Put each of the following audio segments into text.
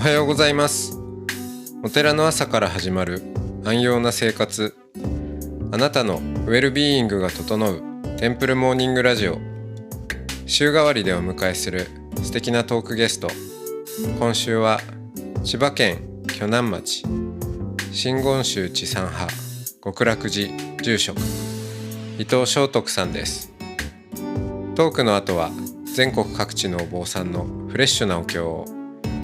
おはようございます。お寺の朝から始まる安養な生活。あなたのウェルビーイングが整うテンプルモーニングラジオ。週替わりでお迎えする素敵なトークゲスト。今週は千葉県鋸南町。真言宗地産派極楽寺住職。伊藤正徳さんです。トークの後は全国各地のお坊さんのフレッシュなお経を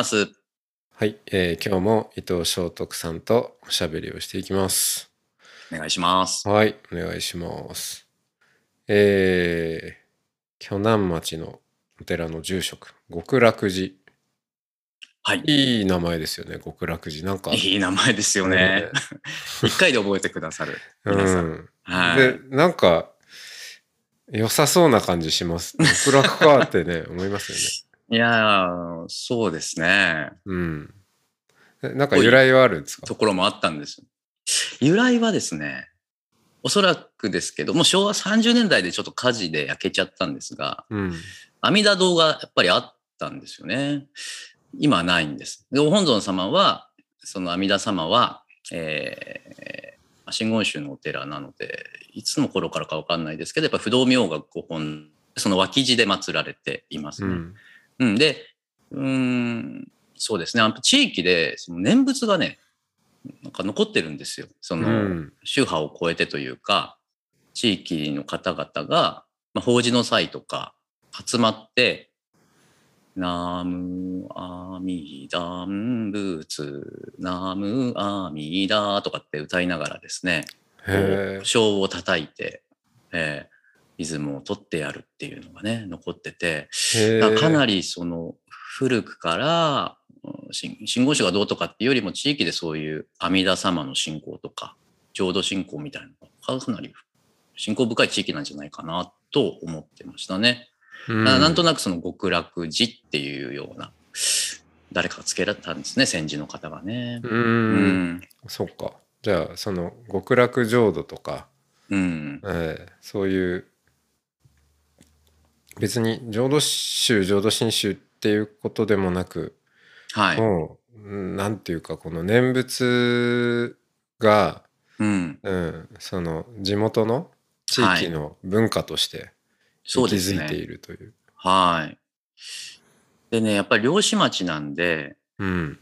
ます。はい、えー、今日も伊藤正徳さんとおしゃべりをしていきますお願いします。はい、お願いします。えー、鋸南町のお寺の住職、極楽寺。はい。いい名前ですよね、極楽寺。なんか。いい名前ですよね。一回で覚えてくださる。う皆さん。ん。はい。で、なんか、良さそうな感じします。極楽かってね、思いますよね。いやー、そうですね。うん。えなんか由来はあるんですか？ところもあったんです。由来はですね、おそらくですけど、もう昭和30年代でちょっと火事で焼けちゃったんですが、うん。阿弥陀堂がやっぱりあったんですよね。今はないんです。で、お本尊様は、その阿弥陀様は、えー、真言宗のお寺なので、いつの頃からかわかんないですけど、やっぱ不動明がご本、その脇地で祀られていますね。うん。うん、で、うーん、そうですね。地域で、その念仏がね、なんか残ってるんですよ。その、うん宗派を超えてというか、地域の方々が、まあ、法事の際とか集まって、ナムアミダンブツ、ナムアミダとかって歌いながらですね、へこう小を叩いて、えーリズムを取ってやるっていうのがね、残ってて、かなり。りその古くからうん信信号宗がどうとかっていうよりも地域でそういう阿弥陀様の信仰とか浄土信仰みたいなのがかなり信仰深い地域なんじゃないかなと思ってましたね。うんなんとなくその極楽寺っていうような誰かがつけられたんですね先人の方がね。う。うんんそっか。じゃあ、その極楽浄土とか、うんええそういう別に浄土宗浄土真宗っていうことでもなく、はい。もううんなんていうかこの念仏が、うん、うん、その地元の地域の文化として息。づいているという。はい。でねやっぱり漁師町なんでうん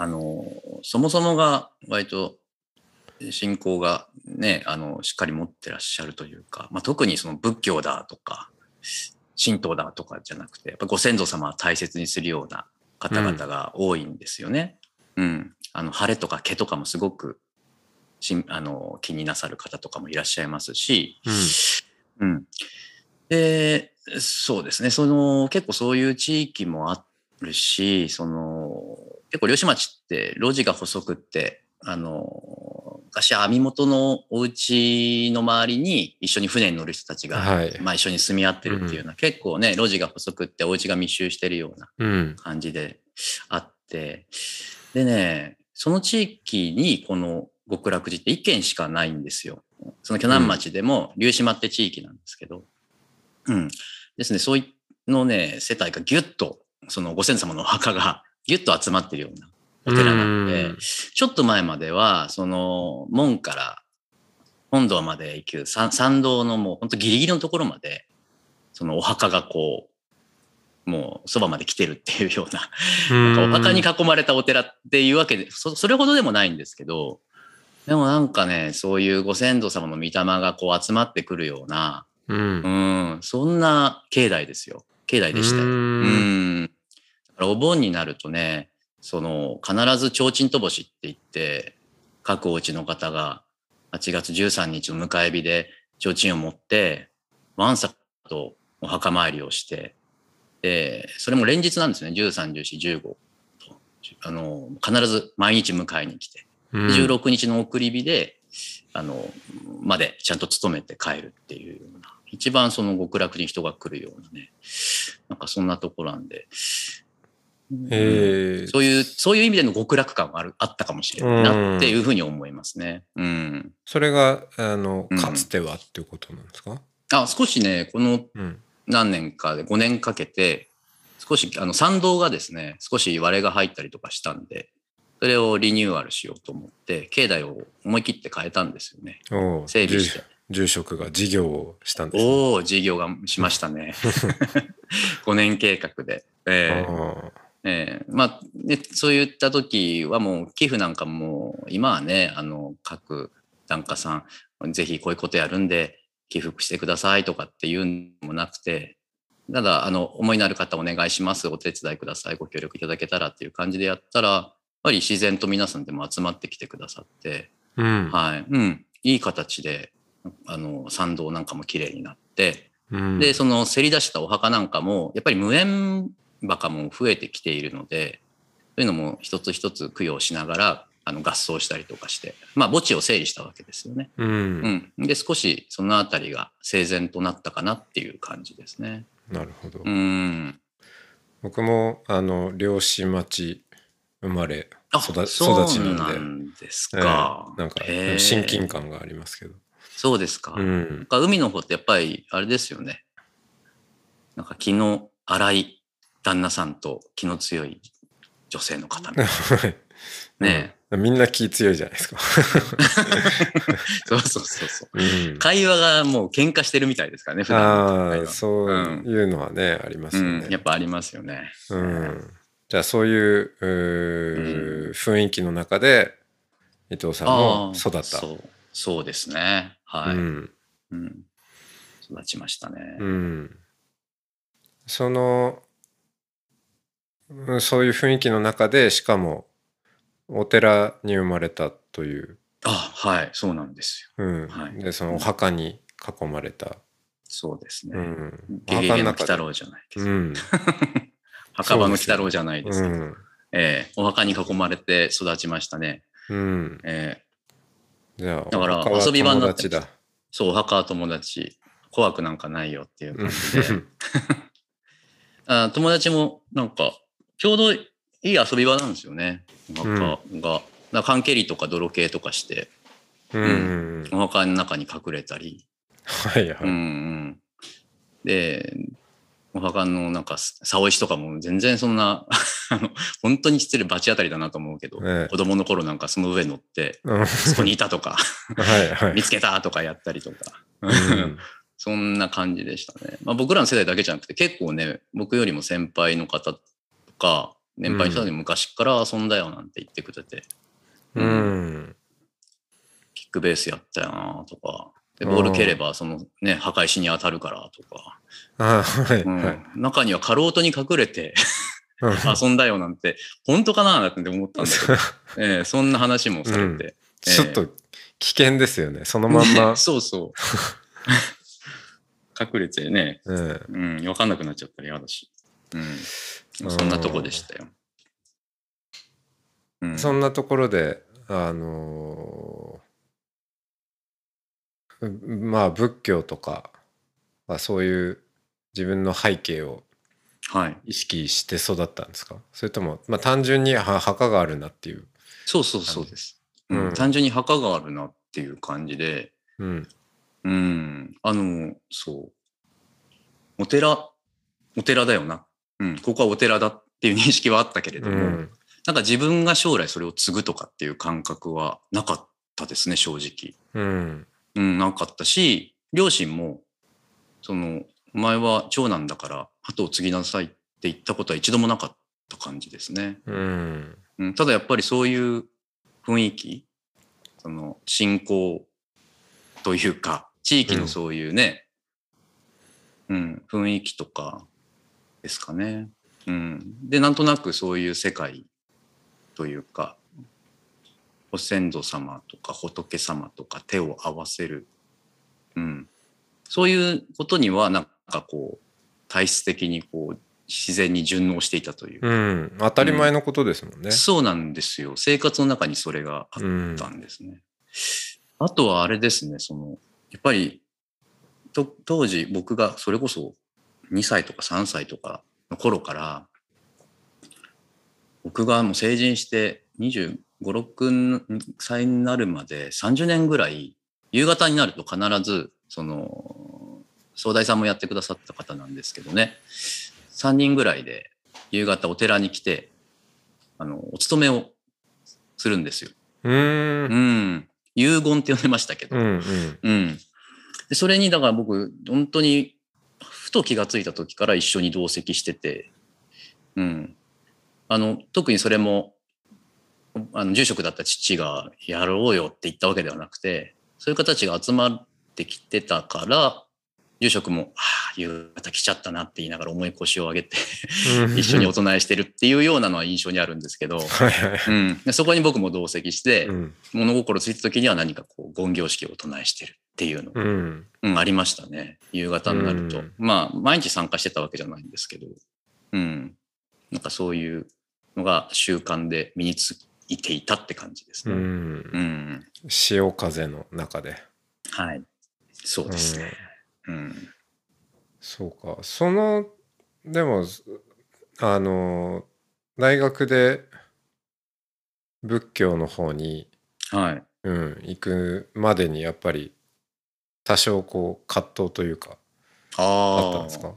あの、そもそもが割と信仰がね、あの、しっかり持ってらっしゃるというか、まあ、特にその仏教だとか、神道だとかじゃなくて、やっぱご先祖様を大切にするような方々が多いんですよね。うん。あの、晴れとか毛とかもすごくしんあの気になさる方とかもいらっしゃいますし、うん。で、そうですね。その、結構そういう地域もあるし、その、結構漁師町って路地が細くって、あの、昔網元のお家の周りに一緒に船に乗る人たちが、はいまあ一緒に住み合ってるっていうような、結構ね、路地が細くってお家が密集してるようなうん感じであって、でね、その地域にこの極楽寺って一軒しかないんですよ。その鋸南町でも龍島って地域なんですけど、うん。ですね、そういうのね、世帯がギュッと、そのご先祖様のお墓がギュッと集まってるようなお寺なのでうん、ちょっと前までは、その門から本堂まで行く参参道のもう本当ギリギリのところまで、そのお墓がこう、もうそばまで来てるっていうような、なんかお墓に囲まれたお寺っていうわけで、そそれほどでもないんですけど、でもなんかね、そういうご先祖様の御霊がこう集まってくるような、うんうん、そんな境内ですよ。境内でしたよ。ううんん。だからお盆になるとね、その、必ず提灯とぼしって言って、各お家の方が8月13日の迎え火で提灯を持って、わんさとお墓参りをして、で、それも連日なんですね。13、14、15と。あの、必ず毎日迎えに来て。うん16日の送り火で、あの、までちゃんと勤めて帰るっていうような、一番その極楽に人が来るようなね、なんかそんなところなんで。そういう、そういう意味での極楽感がある、あったかもしれないなっていうふうに思いますね。うん。それが、あのうん、かつてはっていうことなんですか？あ、少しね、このうん。何年かで5年かけて、少し、あの、参道がですね、少し割れが入ったりとかしたんで、それをリニューアルしようと思って、境内を思い切って変えたんですよね。整備して住住職が事業をしたんですね。おお、事業がしましたね。5年計画で。ええあええ。まあ、ね、そういった時はもう寄付なんかも今はね、あの、各檀家さん、ぜひこういうことやるんで寄付してくださいとかっていうのもなくて、ただ、あの、思いのある方お願いします、お手伝いください、ご協力いただけたらっていう感じでやったら、やっぱり自然と皆さんでも集まってきてくださって、あうん。はい、うん、いい形で、あの、参道なんかも綺麗になって、うん。で、そのせり出したお墓なんかも、やっぱり無縁墓も増えてきているので、そういうのも一つ一つ供養しながら、あの合葬したりとかして、まあ墓地を整理したわけですよね。うんう。ん。で、少しそのあたりが整然となったかなっていう感じですね。なるほど。うん。僕も、あの、漁師町生まれ、あ、育そう育ちなんでなんですええか。なんか親近感がありますけど。そうですか。うんなん。か海の方ってやっぱりあれですよね。なんか気の荒い旦那さんと気の強い女性の方みたいな ねうんみんな気強いじゃないですか。そうそうそうそう。うん会話がもう喧嘩してるみたいですからね、普段ああ、話そういうのはね、ありますようん、ねや。っぱありますよね。うん。じゃあそういう雰囲気の中で伊藤さんも育った。そう。そうですね。はい。ううんん。育ちましたね。うん。その、うんそういう雰囲気の中で、しかもお寺に生まれたという。あ、はい、そうなんですよ。うんはいで、そのお墓に囲まれた。そうですね。うん。ゲゲゲの鬼太郎じゃないですか。うん。墓場の鬼太郎じゃないですけど、うん。ええお墓に囲まれて育ちましたね。うん。ええじゃあ、だから遊び場になって。そう、お墓は友達、怖くなんかないよっていう感じで。あ友達もなんか、ちょうどいい遊び場なんですよね。お墓が。だから缶蹴りとか泥系とかして、うんうん。お墓の中に隠れたり、はいはい。うんうん。で、お墓のなんか、竿石とかも全然そんな、本当に失礼、罰当たりだなと思うけど、ええ子供の頃なんかその上乗って、うんそこにいたとか、はいはい 見。つけたとかやったりとか。うん そんな感じでしたね。まあ、僕らの世代だけじゃなくて結構ね、僕よりも先輩の方とか、年配の人で昔から遊んだよなんて言ってくれて、うん。キックベースやったよなとか、でボール蹴ればそのね、墓石に当たるからとか、あはいうんはい。中にはかろうとに隠れてうん遊んだよなんて、本当かななんて思ったんだけど、ええそんな話もされて。ちょっと危険ですよね。そのまんまね。そうそう。隠れてね、えうん、わかんなくなっちゃったら嫌だし。うん。そんなとこでしたよ。うん、えそんなところで、あのーまあ仏教とかはそういう自分の背景をはい。意識して育ったんですか？それとも、まあ、単純には墓があるなっていう。そうそうそうです。うんうん、単純に墓があるなっていう感じで、うん。うん、あの、そう。お寺、お寺だよな。うん、ここはお寺だっていう認識はあったけれうども、ん。なんか自分が将来それを継ぐとかっていう感覚はなかったですね、正直。うん。うん、なかったし、両親も、その、お前は長男だから後を継ぎなさいって言ったことは一度もなかった感じですね。うん。うん、ただやっぱりそういう雰囲気、その信仰というか、地域のそういうね、うん、雰囲気とかですかね。うん。で、なんとなくそういう世界というか、ご先祖様とか仏様とか手を合わせる。うん。そういうことにはなんかこう、体質的にこう、自然に順応していたという。うん。当たり前のことですもんね。そうなんですよ。生活の中にそれがあったんですね。あとはあれですね、その、やっぱり、と当時僕がそれこそ2歳とか3歳とかの頃から、僕がもう成人して25、6歳になるまで30年ぐらい、夕方になると必ず、その、総大さんもやってくださった方なんですけどね、3人ぐらいで夕方お寺に来て、あの、お勤めをするんですよ。うー。うんん。遺言って呼んでましたけど。うんうん。うん。で、それに、だから僕、本当に、ふと気がついた時から一緒に同席してて、うん。あの、特にそれも、あの、住職だった父がやろうよって言ったわけではなくて、そういう方たちが集まってきてたから、住職も、ああ、夕方来ちゃったなって言いながら重い腰を上げて、一緒にお唱えしてるっていうようなのは印象にあるんですけど。うん、でそこに僕も同席して、うん。物心ついた時には何かこう、言行式を唱えしてるっていうのがうん。うん、ありましたね。夕方になると。うんまあ、毎日参加してたわけじゃないんですけど、うん。なんかそういうのが習慣で身についていたって感じですうね。うん。ん。潮風の中で。はい。そうですね。うん。そうか。その、でも、あの、大学で仏教の方に、はい。うん、行くまでにやっぱり多少こう葛藤というかあったんですか？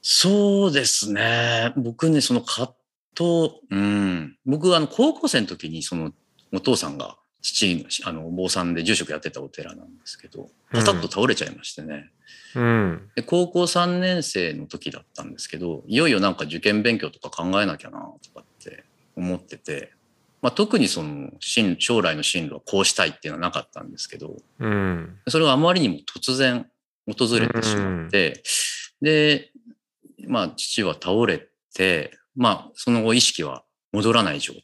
そうですね。僕ね、その葛藤、うん。僕、あの、高校生の時に、その、お父さんが、父、あの、お坊さんで住職やってたお寺なんですけど、パタッと倒れちゃいましてね。うん。で高校3年生の時だったんですけど、いよいよなんか受験勉強とか考えなきゃなとかって思ってて、まあ、特にその進将来の進路はこうしたいっていうのはなかったんですけど、うん。それがあまりにも突然訪れてしまって、で、まあ父は倒れて、まあその後意識は戻らない状態、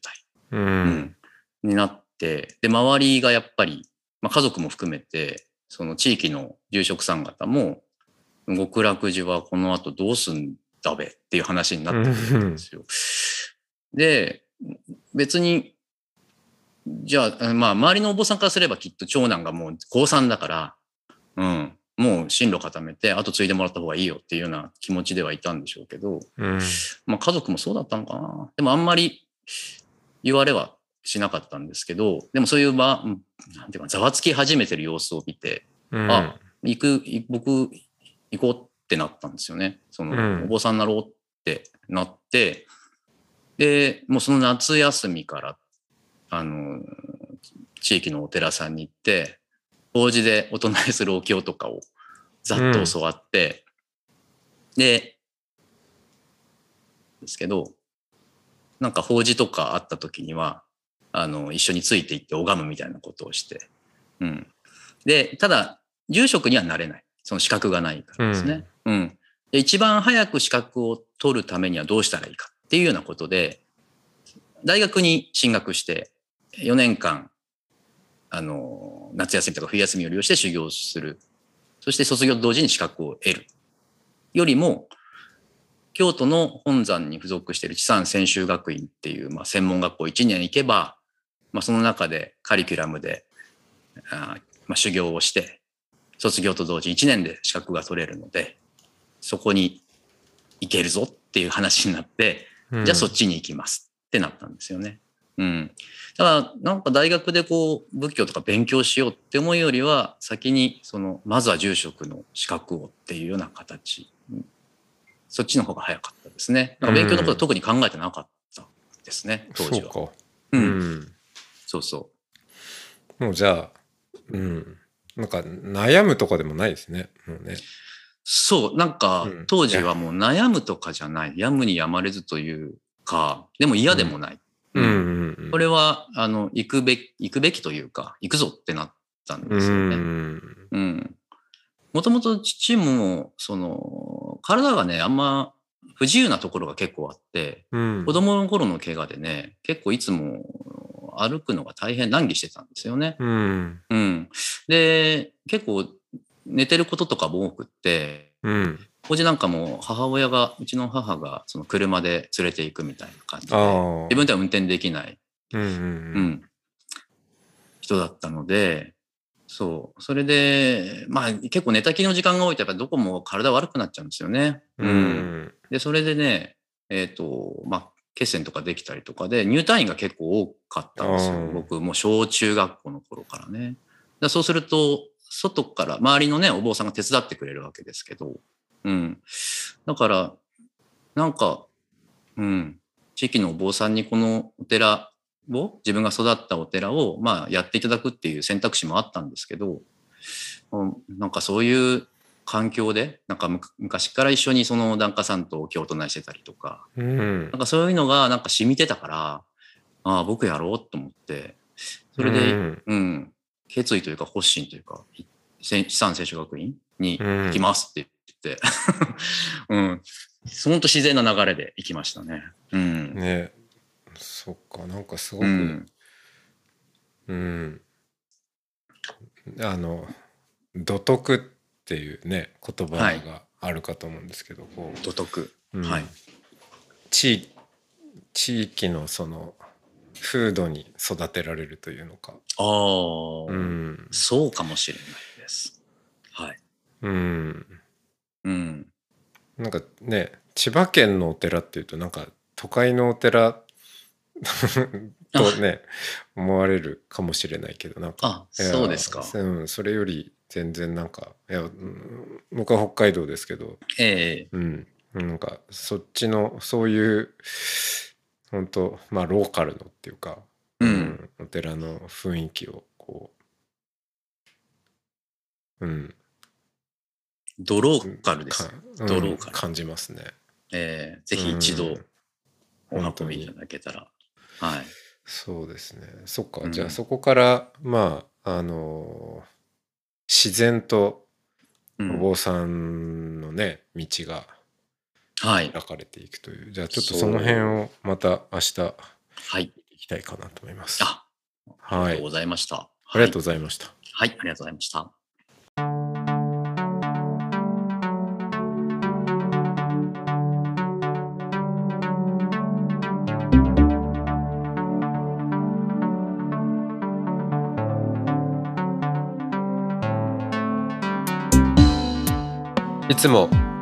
う。うんんになって、で、周りがやっぱり、まあ家族も含めて、その地域の住職さん方も、極楽寺はこの後どうすんだべっていう話になってくるんですよ。で、別に、じゃあ、まあ、周りのお坊さんからすればきっと長男がもう高3だから、うん、もう進路固めて、あと継いでもらった方がいいよっていうような気持ちではいたんでしょうけど、うん。まあ家族もそうだったのかな。でもあんまり言われはしなかったんですけど、でもそういう場、うんなんていうか、ざわつき始めてる様子を見て、うん。あ、行く、い僕、行こうってなったんですよね。その、うんお坊さんになろうってなって、で、もうその夏休みから、あの、地域のお寺さんに行って、法事でお唱えするお経とかをざっと教わって、で、ですけど、なんか法事とかあった時には、あの、一緒についていって拝むみたいなことをして、うん。で、ただ、住職にはなれない。その資格がないからですね。うん。で一番早く資格を取るためにはどうしたらいいかっていうようなことで、大学に進学して、4年間、あの、夏休みとか冬休みを利用して修行する。そして卒業と同時に資格を得る。よりも、京都の本山に付属している地産専修学院っていう、まあ、専門学校1年行けば、まあ、その中でカリキュラムで、あまあ、修行をして、卒業と同時1年で資格が取れるので、そこに行けるぞっていう話になって、じゃあそっちに行きますってなったんですよね。うん。だから、なんか大学でこう、仏教とか勉強しようって思うよりは、先に、その、まずは住職の資格をっていうような形。うんそっちの方が早かったですね。だから勉強のことは特に考えてなかったですね、当時は。そうか。う。うんん。そうそもうじゃあ、うん。なんか悩むとかでもないですね。もうね。う。そう、なんかうん、当時はもう悩むとかじゃない。やむにやまれずというか、でも嫌でもない。うんうんうん。これは、あの、行くべき、行くべきというか、行くぞってなったんうですよね。ん。うん。もともと父も、その、体がね、あんま不自由なところが結構あって、うん。子供の頃の怪我でね、結構いつも歩くのが大変難儀してたんですよね。うん。うん。で、結構寝てることとかも多くって、うん。当時なんかもう母親が、うちの母がその車で連れて行くみたいな感じで。自分では運転できない、うんうんううん。ん、人だったので、そう。それで、まあ結構寝たきりの時間が多いとやっぱりどこも体悪くなっちゃうんですよね。うん。で、それでね、えっ、と、まあ、血栓とかできたりとかで、入退院が結構多かったんですよ。うん僕、もう小中学校の頃からね。だそうすると、外から、周りのね、お坊さんが手伝ってくれるわけですけど、うん。だから、なんか、うん、地域のお坊さんにこのお寺を、自分が育ったお寺を、まあ、やっていただくっていう選択肢もあったんですけど、うん。なんかそういう環境で、なんかむ昔から一緒にその檀家さんと京都内してたりとか、うん。なんかそういうのがなんか染みてたから、ああ、僕やろうと思って、それで、うん。うん、決意というか発心というか、資産聖書学院に行きますって言って、うん、そのと自然な流れで行きましたね。うん。ね。そっかなんかすごく、ううん。ん。あの土徳っていうね言葉はいがあるかと思うんですけど、こ土徳。う、うん。はい。地地域のその風土に育てられるというのか、ああ、うん。そうかもしれないです。はい。うん、うん。なんかね千葉県のお寺っていうとなんか都会のお寺 とね思われるかもしれないけどなんか。あ、そうですか。うん、それより全然なんかいや、うん僕は北海道ですけど、ええ。うん、なんかそっちのそういう本当まあローカルのっていうか、うんお寺の雰囲気をこう、うん、ドローカルです。かドローカル感じますね。ええぜひ一度うんお運びいただけたら。はい。そうですね。そっか、うんじゃあそこからまああの自然とおうん坊さんのね、道がはい。開かれていくというじゃあちょっとその辺をまた明日はい。いきたいかなと思います。あ、ありはいがとうございました。ありがとうう。ございました。はい、ありがとうございました。いつも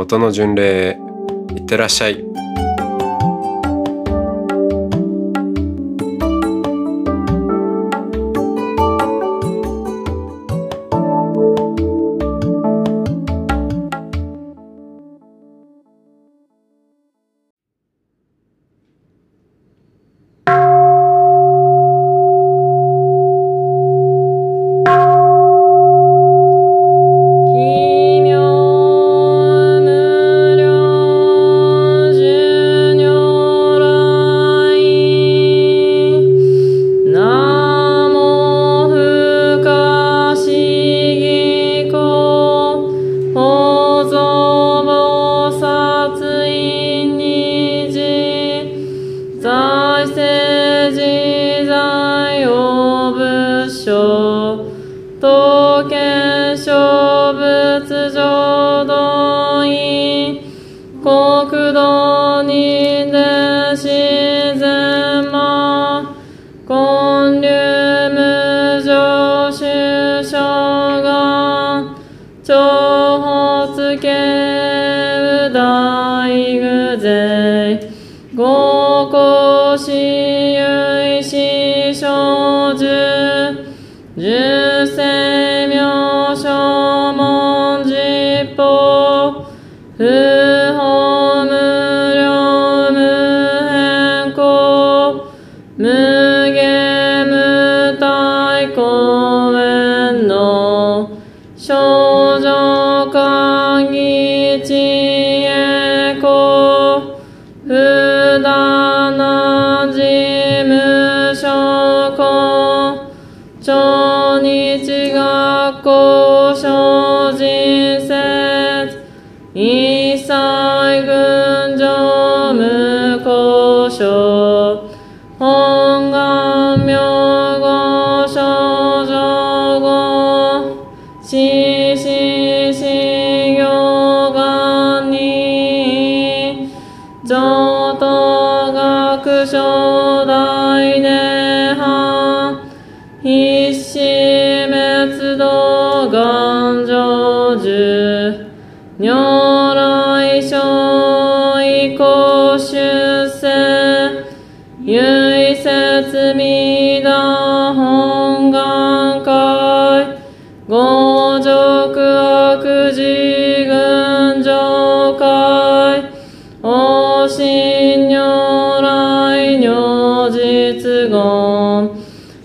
音の巡礼へいってらっしゃい。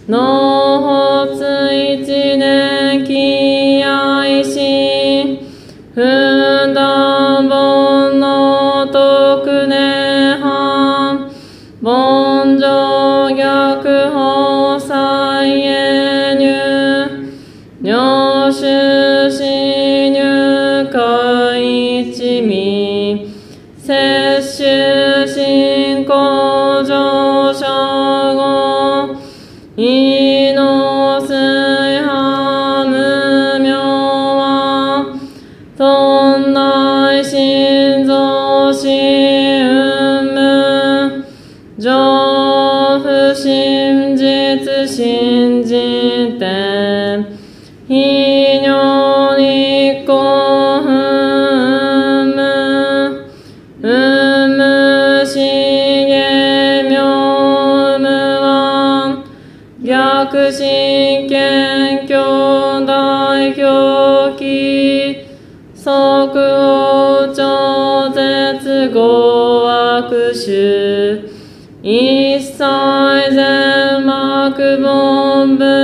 納発一年気愛し、国超絶語悪習。一切全幕本文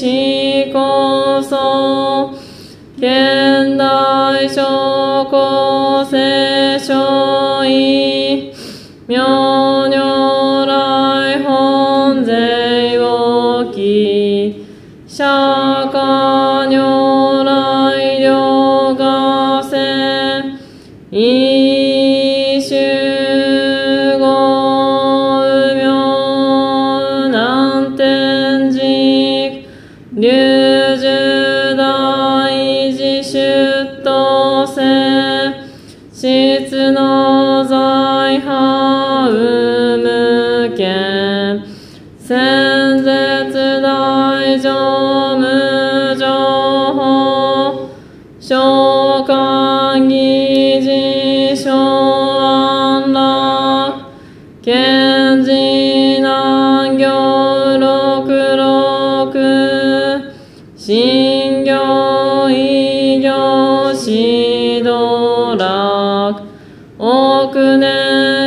しこそ、現代諸公聖書医、多くね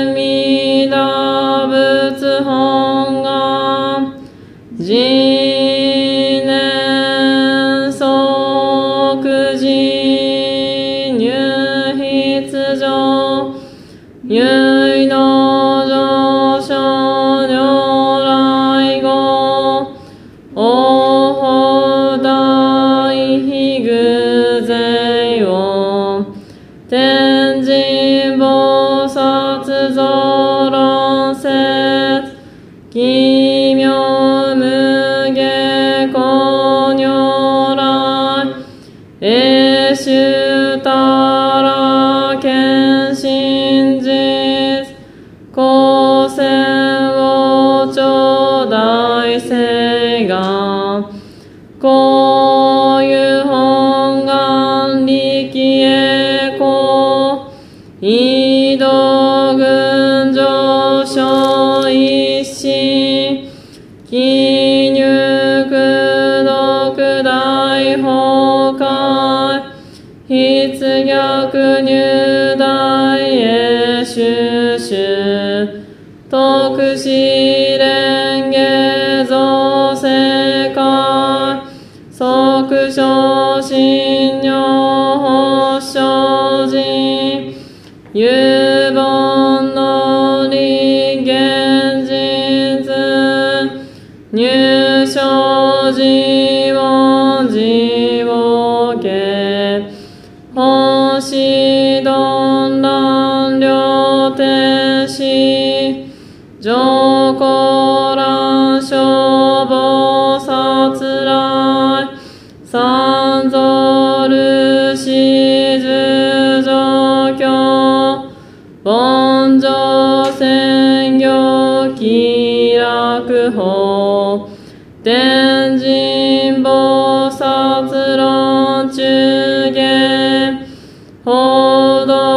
報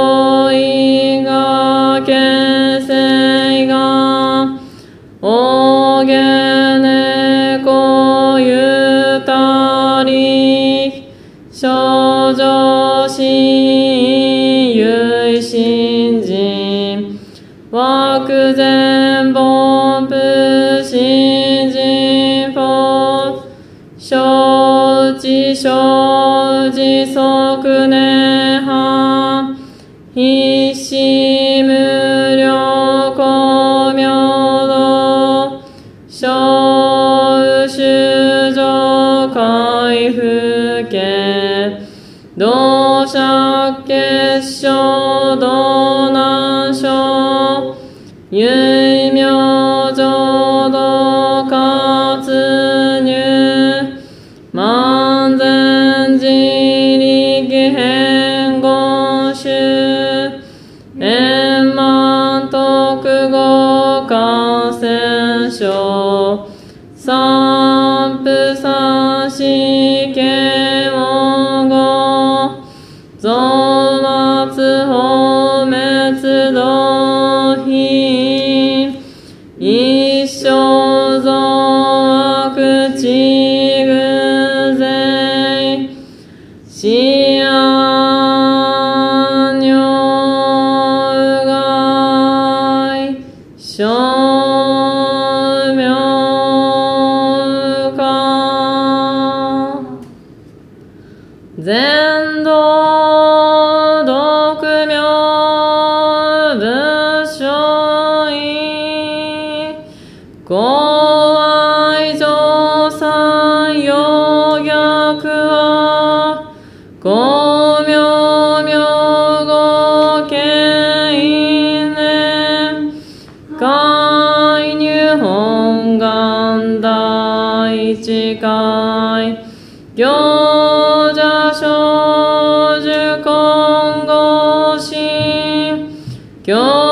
染症 겨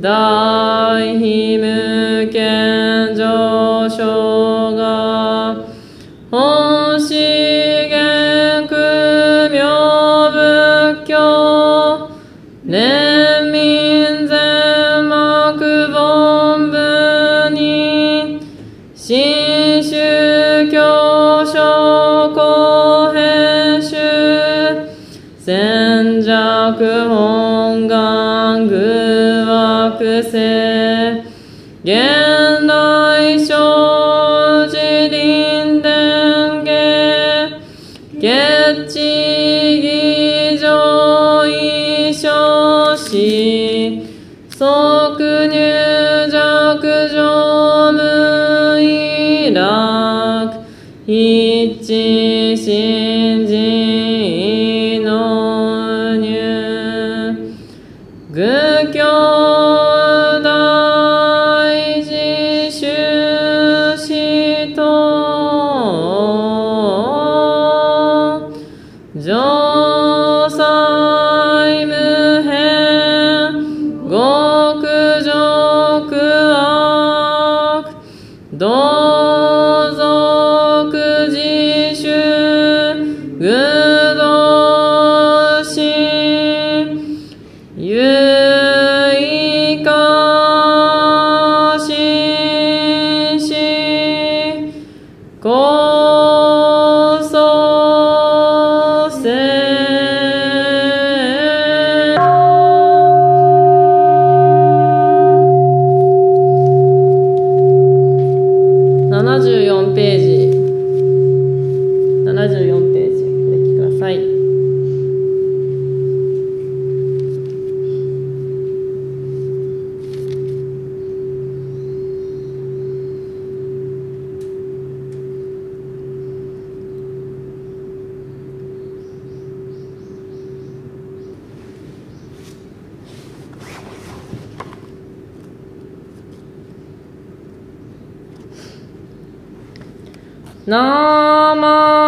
大惑性現代生自臨伝下月地儀上位少子即入弱上無意楽。一哦。ナマン